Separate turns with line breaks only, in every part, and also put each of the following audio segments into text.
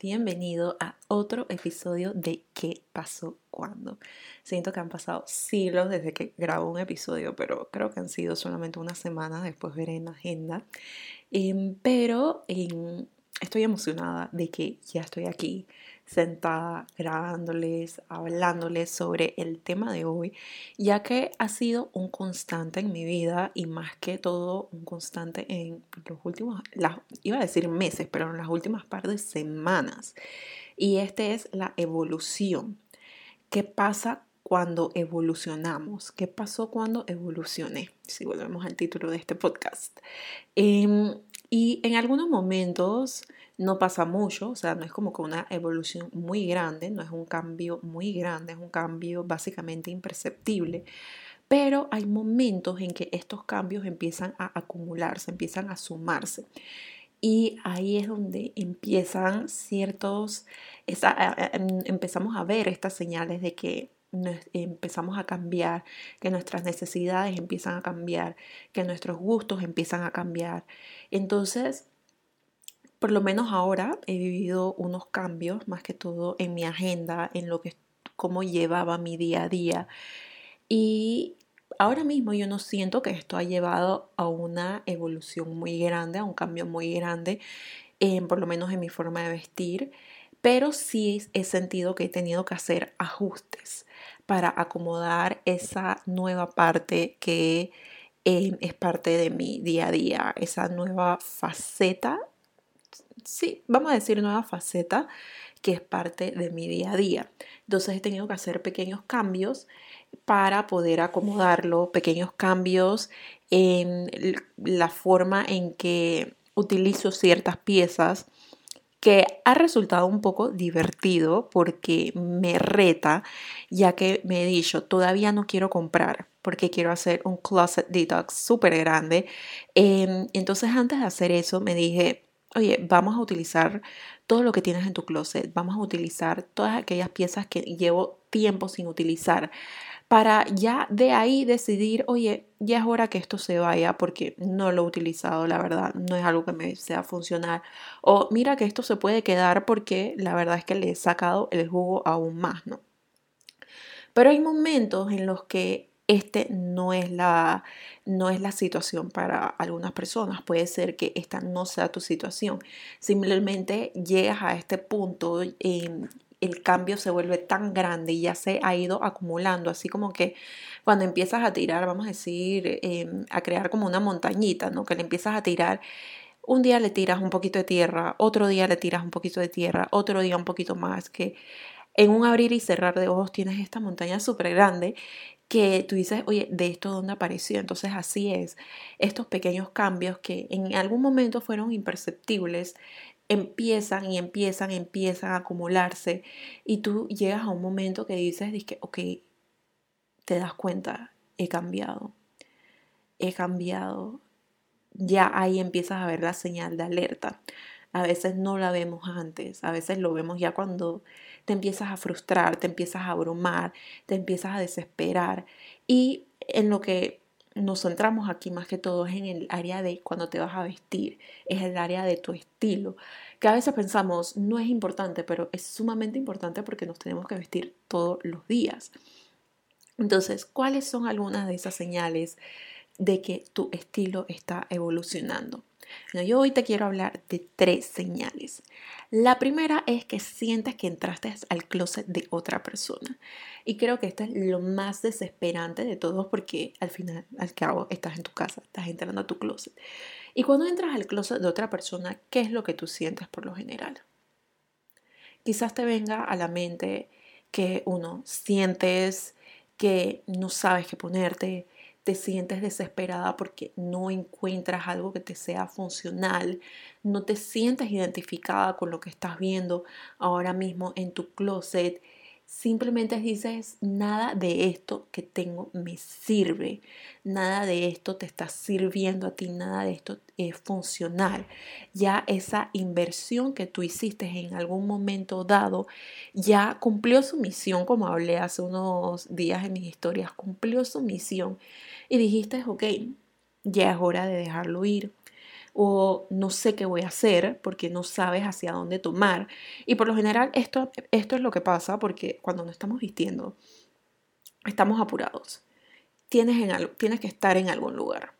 Bienvenido a otro episodio de ¿Qué pasó cuando? Siento que han pasado siglos desde que grabo un episodio, pero creo que han sido solamente unas semanas, después veré en la agenda. Em, pero em, estoy emocionada de que ya estoy aquí sentada grabándoles, hablándoles sobre el tema de hoy, ya que ha sido un constante en mi vida y más que todo un constante en los últimos, iba a decir meses, pero en las últimas par de semanas. Y este es la evolución. ¿Qué pasa cuando evolucionamos? ¿Qué pasó cuando evolucioné? Si volvemos al título de este podcast. Em, y en algunos momentos no pasa mucho, o sea, no es como que una evolución muy grande, no es un cambio muy grande, es un cambio básicamente imperceptible. Pero hay momentos en que estos cambios empiezan a acumularse, empiezan a sumarse. Y ahí es donde empiezan ciertos, em, empezamos a ver estas señales de que empezamos a cambiar, que nuestras necesidades empiezan a cambiar, que nuestros gustos empiezan a cambiar. Entonces, por lo menos ahora he vivido unos cambios, más que todo en mi agenda, en lo que cómo llevaba mi día a día. Y ahora mismo yo no siento que esto ha llevado a una evolución muy grande, a un cambio muy grande, por lo menos en mi forma de vestir, pero sí he sentido que he tenido que hacer ajustes para acomodar esa nueva parte que eh, es parte de mi día a día, esa nueva faceta sí, vamos a decir nueva faceta que es parte de mi día a día. Entonces he tenido que hacer pequeños cambios para poder acomodarlo, pequeños cambios en la forma en que utilizo ciertas piezas que ha resultado un poco divertido porque me reta, ya que me he dicho, todavía no quiero comprar porque quiero hacer un closet detox súper grande. Em, entonces antes de hacer eso me dije, oye, vamos a utilizar todo lo que tienes en tu closet, vamos a utilizar todas aquellas piezas que llevo tiempo sin utilizar para ya de ahí decidir, oye, ya es hora que esto se vaya porque no lo he utilizado, la verdad, no es algo que me sea funcionar. O mira que esto se puede quedar porque la verdad es que le he sacado el jugo aún más, ¿no? Pero hay momentos en los que este no es la no es la situación para algunas personas. Puede ser que esta no sea tu situación. Simplemente llegas a este punto, em, el cambio se vuelve tan grande y ya se ha ido acumulando, así como que cuando empiezas a tirar, vamos a decir, em, a crear como una montañita, ¿no? Que le empiezas a tirar. Un día le tiras un poquito de tierra, otro día le tiras un poquito de tierra, otro día un poquito más, que en un abrir y cerrar de ojos tienes esta montaña súper grande que tú dices, oye, ¿de esto dónde apareció? Entonces así es, estos pequeños cambios que en algún momento fueron imperceptibles, empiezan y empiezan, empiezan a acumularse y tú llegas a un momento que dices, que, ok, te das cuenta, he cambiado, he cambiado, ya ahí empiezas a ver la señal de alerta. A veces no la vemos antes, a veces lo vemos ya cuando te empiezas a frustrar, te empiezas a abrumar, te empiezas a desesperar. Y en lo que nos centramos aquí más que todo es en el área de cuando te vas a vestir, es el área de tu estilo, que a veces pensamos no es importante, pero es sumamente importante porque nos tenemos que vestir todos los días. Entonces, ¿cuáles son algunas de esas señales de que tu estilo está evolucionando? Yo hoy te quiero hablar de tres señales. La primera es que sientes que entraste al closet de otra persona. Y creo que esto es lo más desesperante de todos porque al final, al cabo, estás en tu casa, estás entrando a tu closet. Y cuando entras al closet de otra persona, ¿qué es lo que tú sientes por lo general? Quizás te venga a la mente que uno sientes que no sabes qué ponerte, te sientes desesperada porque no encuentras algo que te sea funcional, no te sientes identificada con lo que estás viendo ahora mismo en tu closet, simplemente dices, nada de esto que tengo me sirve, nada de esto te está sirviendo a ti, nada de esto es funcional. Ya esa inversión que tú hiciste en algún momento dado ya cumplió su misión, como hablé hace unos días en mis historias, cumplió su misión y dijiste, ok, ya es hora de dejarlo ir. O no sé qué voy a hacer porque no sabes hacia dónde tomar. Y por lo general esto, esto es lo que pasa porque cuando nos estamos vistiendo, estamos apurados. Tienes, en tienes que estar en algún lugar.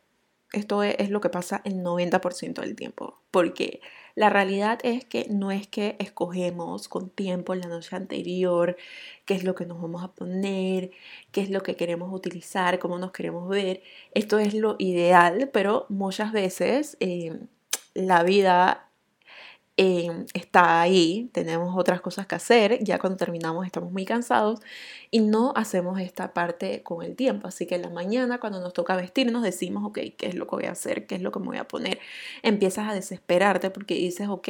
Esto es, lo que pasa el 90% del tiempo, porque la realidad es que no es que escogemos con tiempo en la noche anterior qué es lo que nos vamos a poner, qué es lo que queremos utilizar, cómo nos queremos ver. Esto es lo ideal, pero muchas veces eh, la vida Em, está ahí, tenemos otras cosas que hacer, ya cuando terminamos estamos muy cansados y no hacemos esta parte con el tiempo. Así que en la mañana cuando nos toca vestirnos decimos, ok, ¿qué es lo que voy a hacer? ¿Qué es lo que me voy a poner? Empiezas a desesperarte porque dices, ok,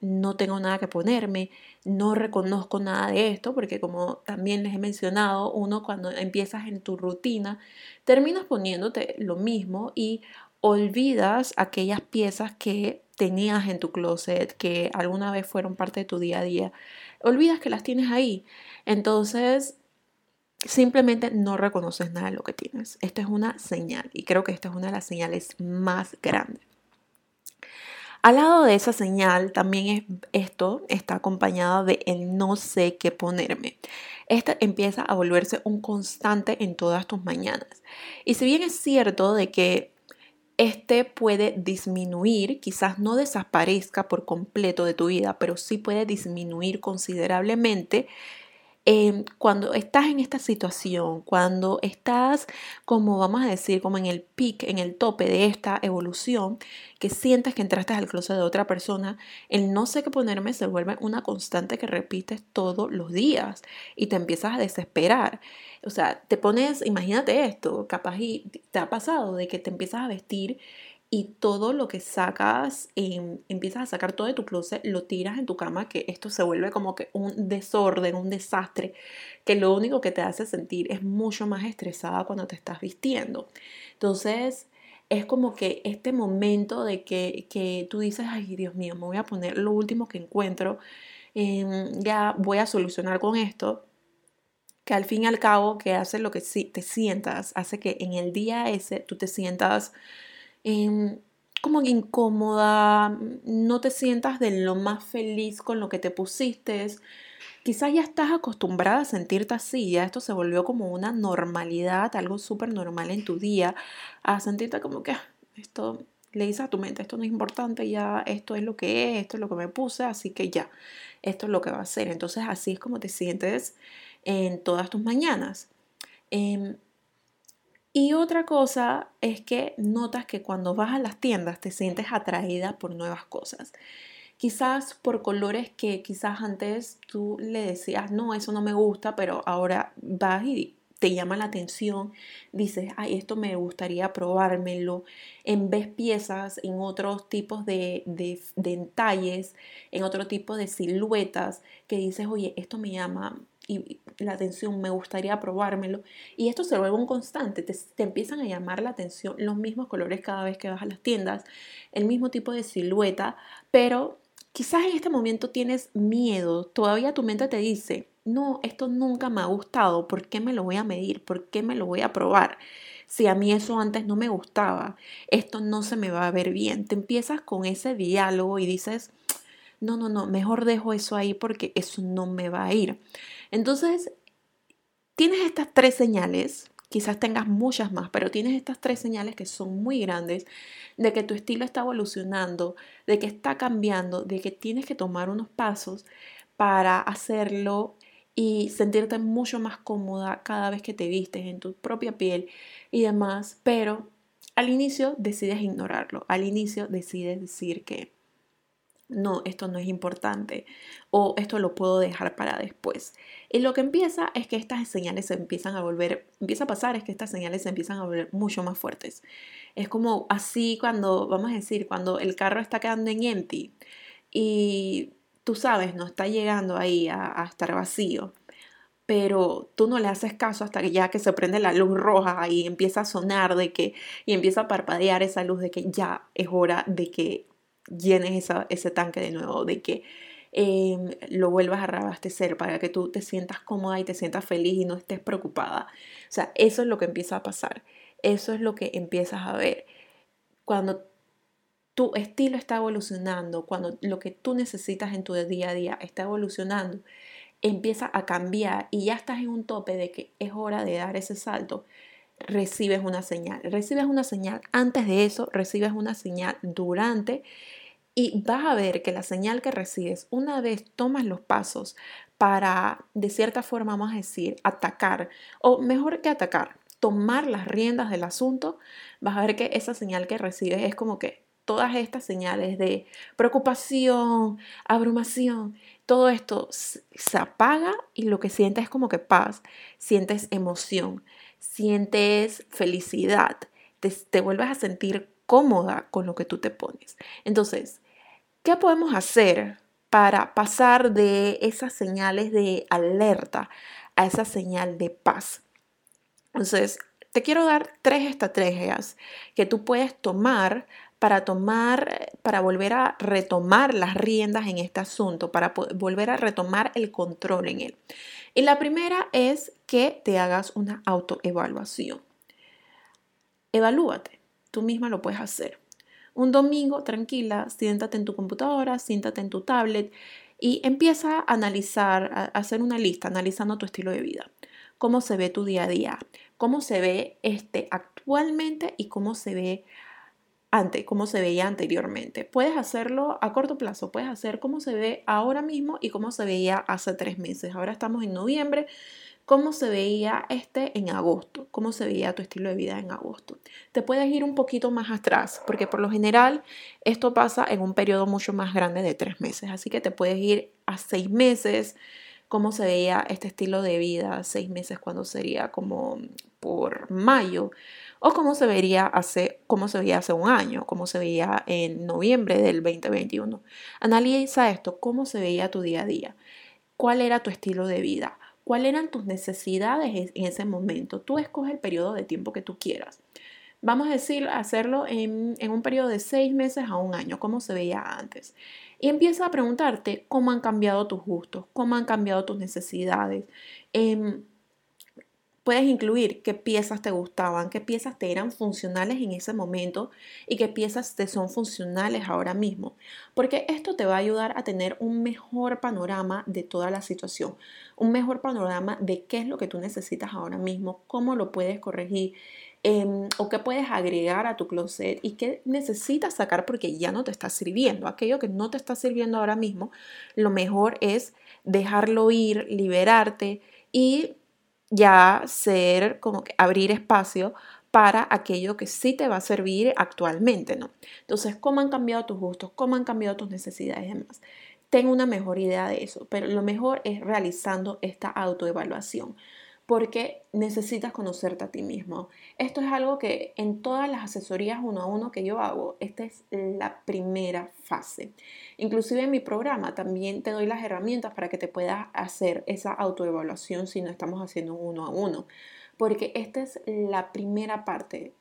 no tengo nada que ponerme, no reconozco nada de esto, porque como también les he mencionado, uno cuando empiezas en tu rutina, terminas poniéndote lo mismo y olvidas aquellas piezas que tenías en tu closet, que alguna vez fueron parte de tu día a día, olvidas que las tienes ahí. Entonces, simplemente no reconoces nada de lo que tienes. Esto es una señal y creo que esta es una de las señales más grandes. Al lado de esa señal también es esto está acompañado de el no sé qué ponerme. Esta empieza a volverse un constante en todas tus mañanas. Y si bien es cierto de que este puede disminuir, quizás no desaparezca por completo de tu vida, pero sí puede disminuir considerablemente Em, cuando estás en esta situación, cuando estás como vamos a decir, como en el pic, en el tope de esta evolución, que sientes que entraste al closet de otra persona, el no sé qué ponerme se vuelve una constante que repites todos los días y te empiezas a desesperar. O sea, te pones, imagínate esto, capaz y te ha pasado de que te empiezas a vestir y todo lo que sacas, em, empiezas a sacar todo de tu closet, lo tiras en tu cama, que esto se vuelve como que un desorden, un desastre, que lo único que te hace sentir es mucho más estresada cuando te estás vistiendo. Entonces, es como que este momento de que, que tú dices, ay Dios mío, me voy a poner lo último que encuentro, em, ya voy a solucionar con esto, que al fin y al cabo, que hace lo que te sientas, hace que en el día ese tú te sientas Em, como incómoda, no te sientas de lo más feliz con lo que te pusiste. Quizás ya estás acostumbrada a sentirte así, ya esto se volvió como una normalidad, algo súper normal en tu día, a sentirte como que ah, esto le dices a tu mente, esto no es importante, ya esto es lo que es, esto es lo que me puse, así que ya, esto es lo que va a ser. Entonces así es como te sientes en todas tus mañanas. Em, y otra cosa es que notas que cuando vas a las tiendas te sientes atraída por nuevas cosas. Quizás por colores que quizás antes tú le decías, no, eso no me gusta, pero ahora vas y te llama la atención, dices, ay, esto me gustaría probármelo, en vez piezas en otros tipos de, de, de detalles, en otro tipo de siluetas, que dices, oye, esto me llama y la atención, me gustaría probármelo. Y esto se vuelve un constante, te, empiezan a llamar la atención los mismos colores cada vez que vas a las tiendas, el mismo tipo de silueta, pero quizás en este momento tienes miedo, todavía tu mente te dice, no, esto nunca me ha gustado, ¿por qué me lo voy a medir? ¿Por qué me lo voy a probar? Si a mí eso antes no me gustaba, esto no se me va a ver bien. Te empiezas con ese diálogo y dices, no, no, no, mejor dejo eso ahí porque eso no me va a ir. Entonces, tienes estas tres señales, quizás tengas muchas más, pero tienes estas tres señales que son muy grandes de que tu estilo está evolucionando, de que está cambiando, de que tienes que tomar unos pasos para hacerlo y sentirte mucho más cómoda cada vez que te vistes en tu propia piel y demás, pero al inicio decides ignorarlo, al inicio decides decir que no, esto no es importante o esto lo puedo dejar para después. Y lo que empieza es que estas señales se empiezan a volver, empieza a pasar es que estas señales se empiezan a volver mucho más fuertes. Es como así cuando, vamos a decir, cuando el carro está quedando en empty y tú sabes, no está llegando ahí a, estar vacío pero tú no le haces caso hasta que ya que se prende la luz roja y empieza a sonar de que y empieza a parpadear esa luz de que ya es hora de que llenes ese tanque de nuevo, de que em, lo vuelvas a reabastecer para que tú te sientas cómoda y te sientas feliz y no estés preocupada. O sea, eso es lo que empieza a pasar. Eso es lo que empiezas a ver. Cuando tu estilo está evolucionando, cuando lo que tú necesitas en tu día a día está evolucionando, empieza a cambiar y ya estás en un tope de que es hora de dar ese salto, recibes una señal. Recibes una señal antes de eso, recibes una señal durante y vas a ver que la señal que recibes, una vez tomas los pasos para, de cierta forma, vamos a decir, atacar, o mejor que atacar, tomar las riendas del asunto, vas a ver que esa señal que recibes es como que todas estas señales de preocupación, abrumación, todo esto se apaga y lo que sientes es como que paz, sientes emoción, sientes felicidad, te, te vuelves a sentir cómoda con lo que tú te pones. Entonces, ¿qué podemos hacer para pasar de esas señales de alerta a esa señal de paz? Entonces, te quiero dar tres estrategias que tú puedes tomar para tomar, para volver a retomar las riendas en este asunto, para volver a retomar el control en él. Y la primera es que te hagas una autoevaluación. Evalúate, tú misma lo puedes hacer. Un domingo, tranquila, siéntate en tu computadora, siéntate en tu tablet y empieza a analizar, a hacer una lista analizando tu estilo de vida. Cómo se ve tu día a día, cómo se ve este actualmente y cómo se ve ante, cómo se veía anteriormente. Puedes hacerlo a corto plazo, puedes hacer cómo se ve ahora mismo y cómo se veía hace tres meses. Ahora estamos en noviembre, cómo se veía este en agosto, cómo se veía tu estilo de vida en agosto. Te puedes ir un poquito más atrás, porque por lo general esto pasa en un periodo mucho más grande de tres meses, así que te puedes ir a seis meses, cómo se veía este estilo de vida, seis meses cuando sería como por mayo o cómo se vería hace, cómo se veía hace un año, cómo se veía en noviembre del 2021. Analiza esto, cómo se veía tu día a día, cuál era tu estilo de vida, cuáles eran tus necesidades en ese momento. Tú escoges el periodo de tiempo que tú quieras. Vamos a decir, hacerlo en, un periodo de seis meses a un año, cómo se veía antes. Y empieza a preguntarte cómo han cambiado tus gustos, cómo han cambiado tus necesidades. Em, Puedes incluir qué piezas te gustaban, qué piezas te eran funcionales en ese momento y qué piezas te son funcionales ahora mismo, porque esto te va a ayudar a tener un mejor panorama de toda la situación, un mejor panorama de qué es lo que tú necesitas ahora mismo, cómo lo puedes corregir em, o qué puedes agregar a tu closet y qué necesitas sacar porque ya no te está sirviendo. Aquello que no te está sirviendo ahora mismo, lo mejor es dejarlo ir, liberarte y ya ser como que abrir espacio para aquello que sí te va a servir actualmente, ¿no? Entonces, ¿cómo han cambiado tus gustos? ¿Cómo han cambiado tus necesidades y demás? Ten una mejor idea de eso, pero lo mejor es realizando esta autoevaluación porque necesitas conocerte a ti mismo. Esto es algo que en todas las asesorías uno a uno que yo hago, esta es la primera fase. Inclusive en mi programa también te doy las herramientas para que te puedas hacer esa autoevaluación si no estamos haciendo uno a uno, porque esta es la primera parte.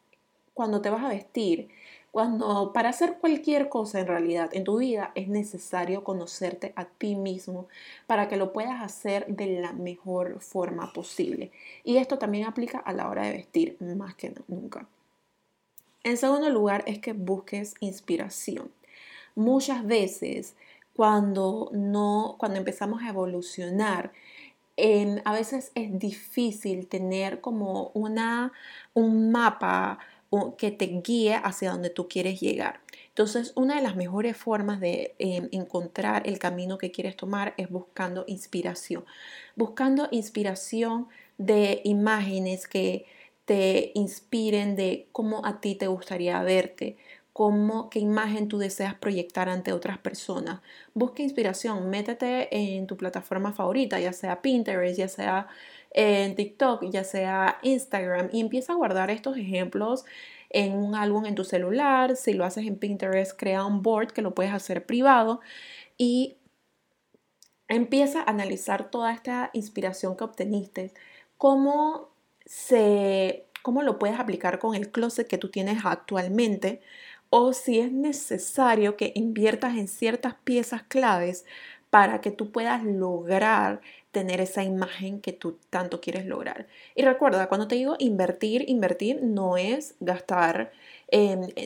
Cuando te vas a vestir, cuando para hacer cualquier cosa en realidad en tu vida es necesario conocerte a ti mismo para que lo puedas hacer de la mejor forma posible. Y esto también aplica a la hora de vestir más que nunca. En segundo lugar es que busques inspiración. Muchas veces cuando no cuando empezamos a evolucionar a veces es difícil tener como una, un mapa que te guíe hacia donde tú quieres llegar. Entonces, una de las mejores formas de em, encontrar el camino que quieres tomar es buscando inspiración. Buscando inspiración de imágenes que te inspiren de cómo a ti te gustaría verte, cómo, qué imagen tú deseas proyectar ante otras personas. Busca inspiración, métete en tu plataforma favorita, ya sea Pinterest, ya sea en TikTok, ya sea Instagram, y empieza a guardar estos ejemplos en un álbum en tu celular. Si lo haces en Pinterest, crea un board que lo puedes hacer privado y empieza a analizar toda esta inspiración que obteniste, cómo se cómo lo puedes aplicar con el closet que tú tienes actualmente o si es necesario que inviertas en ciertas piezas claves para que tú puedas lograr tener esa imagen que tú tanto quieres lograr. Y recuerda, cuando te digo invertir, invertir no es gastar,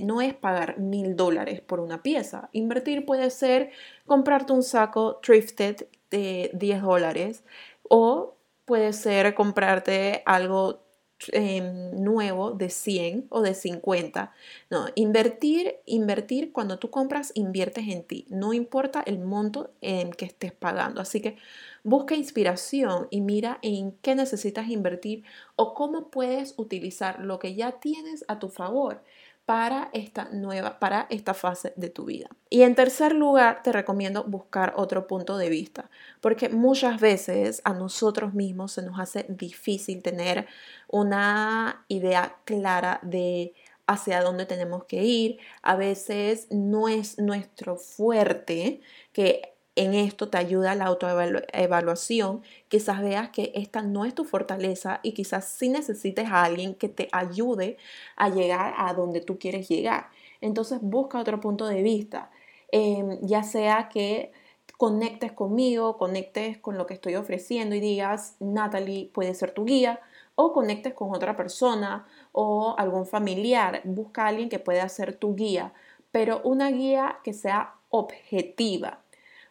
no es pagar mil dólares por una pieza. Invertir puede ser comprarte un saco thrifted de 10 dólares o puede ser comprarte algo Em, nuevo de 100 o de 50. No, invertir, invertir, cuando tú compras, inviertes en ti. No importa el monto en que estés pagando. Así que busca inspiración y mira en qué necesitas invertir o cómo puedes utilizar lo que ya tienes a tu favor para esta nueva, para esta fase de tu vida. Y en tercer lugar, te recomiendo buscar otro punto de vista, porque muchas veces a nosotros mismos se nos hace difícil tener una idea clara de hacia dónde tenemos que ir. A veces no es nuestro fuerte que en esto te ayuda la autoevaluación. Quizás veas que esta no es tu fortaleza y quizás sí necesites a alguien que te ayude a llegar a donde tú quieres llegar. Entonces busca otro punto de vista, em, ya sea que conectes conmigo, conectes con lo que estoy ofreciendo y digas, Natalie puede ser tu guía, o conectes con otra persona o algún familiar. Busca a alguien que pueda ser tu guía, pero una guía que sea objetiva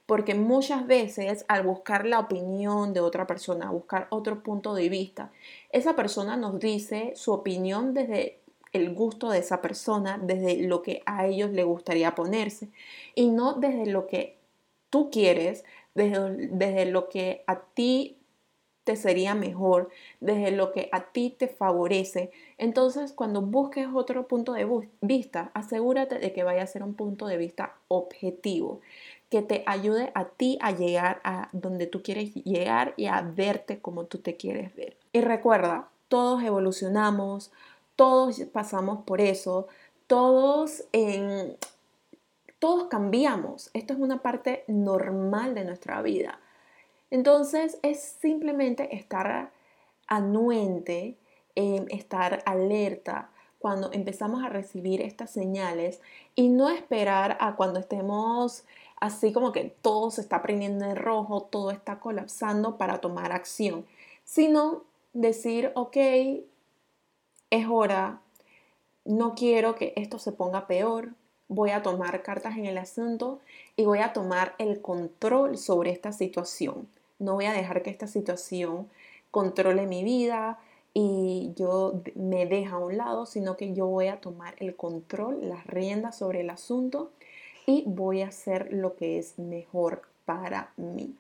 porque muchas veces al buscar la opinión de otra persona, buscar otro punto de vista, esa persona nos dice su opinión desde el gusto de esa persona, desde lo que a ellos le gustaría ponerse y no desde lo que tú quieres, desde, desde lo que a ti te sería mejor, desde lo que a ti te favorece. Entonces, cuando busques otro punto de vista, asegúrate de que vaya a ser un punto de vista objetivo que te ayude a ti a llegar a donde tú quieres llegar y a verte como tú te quieres ver. Y recuerda, todos evolucionamos, todos pasamos por eso, todos en todos cambiamos. Esto es una parte normal de nuestra vida. Entonces es simplemente estar anuente, estar alerta cuando empezamos a recibir estas señales y no esperar a cuando estemos así como que todo se está prendiendo en rojo, todo está colapsando para tomar acción, sino decir, ok, es hora, no quiero que esto se ponga peor, voy a tomar cartas en el asunto y voy a tomar el control sobre esta situación. No voy a dejar que esta situación controle mi vida y yo me deje a un lado, sino que yo voy a tomar el control, las riendas sobre el asunto y voy a hacer lo que es mejor para mí.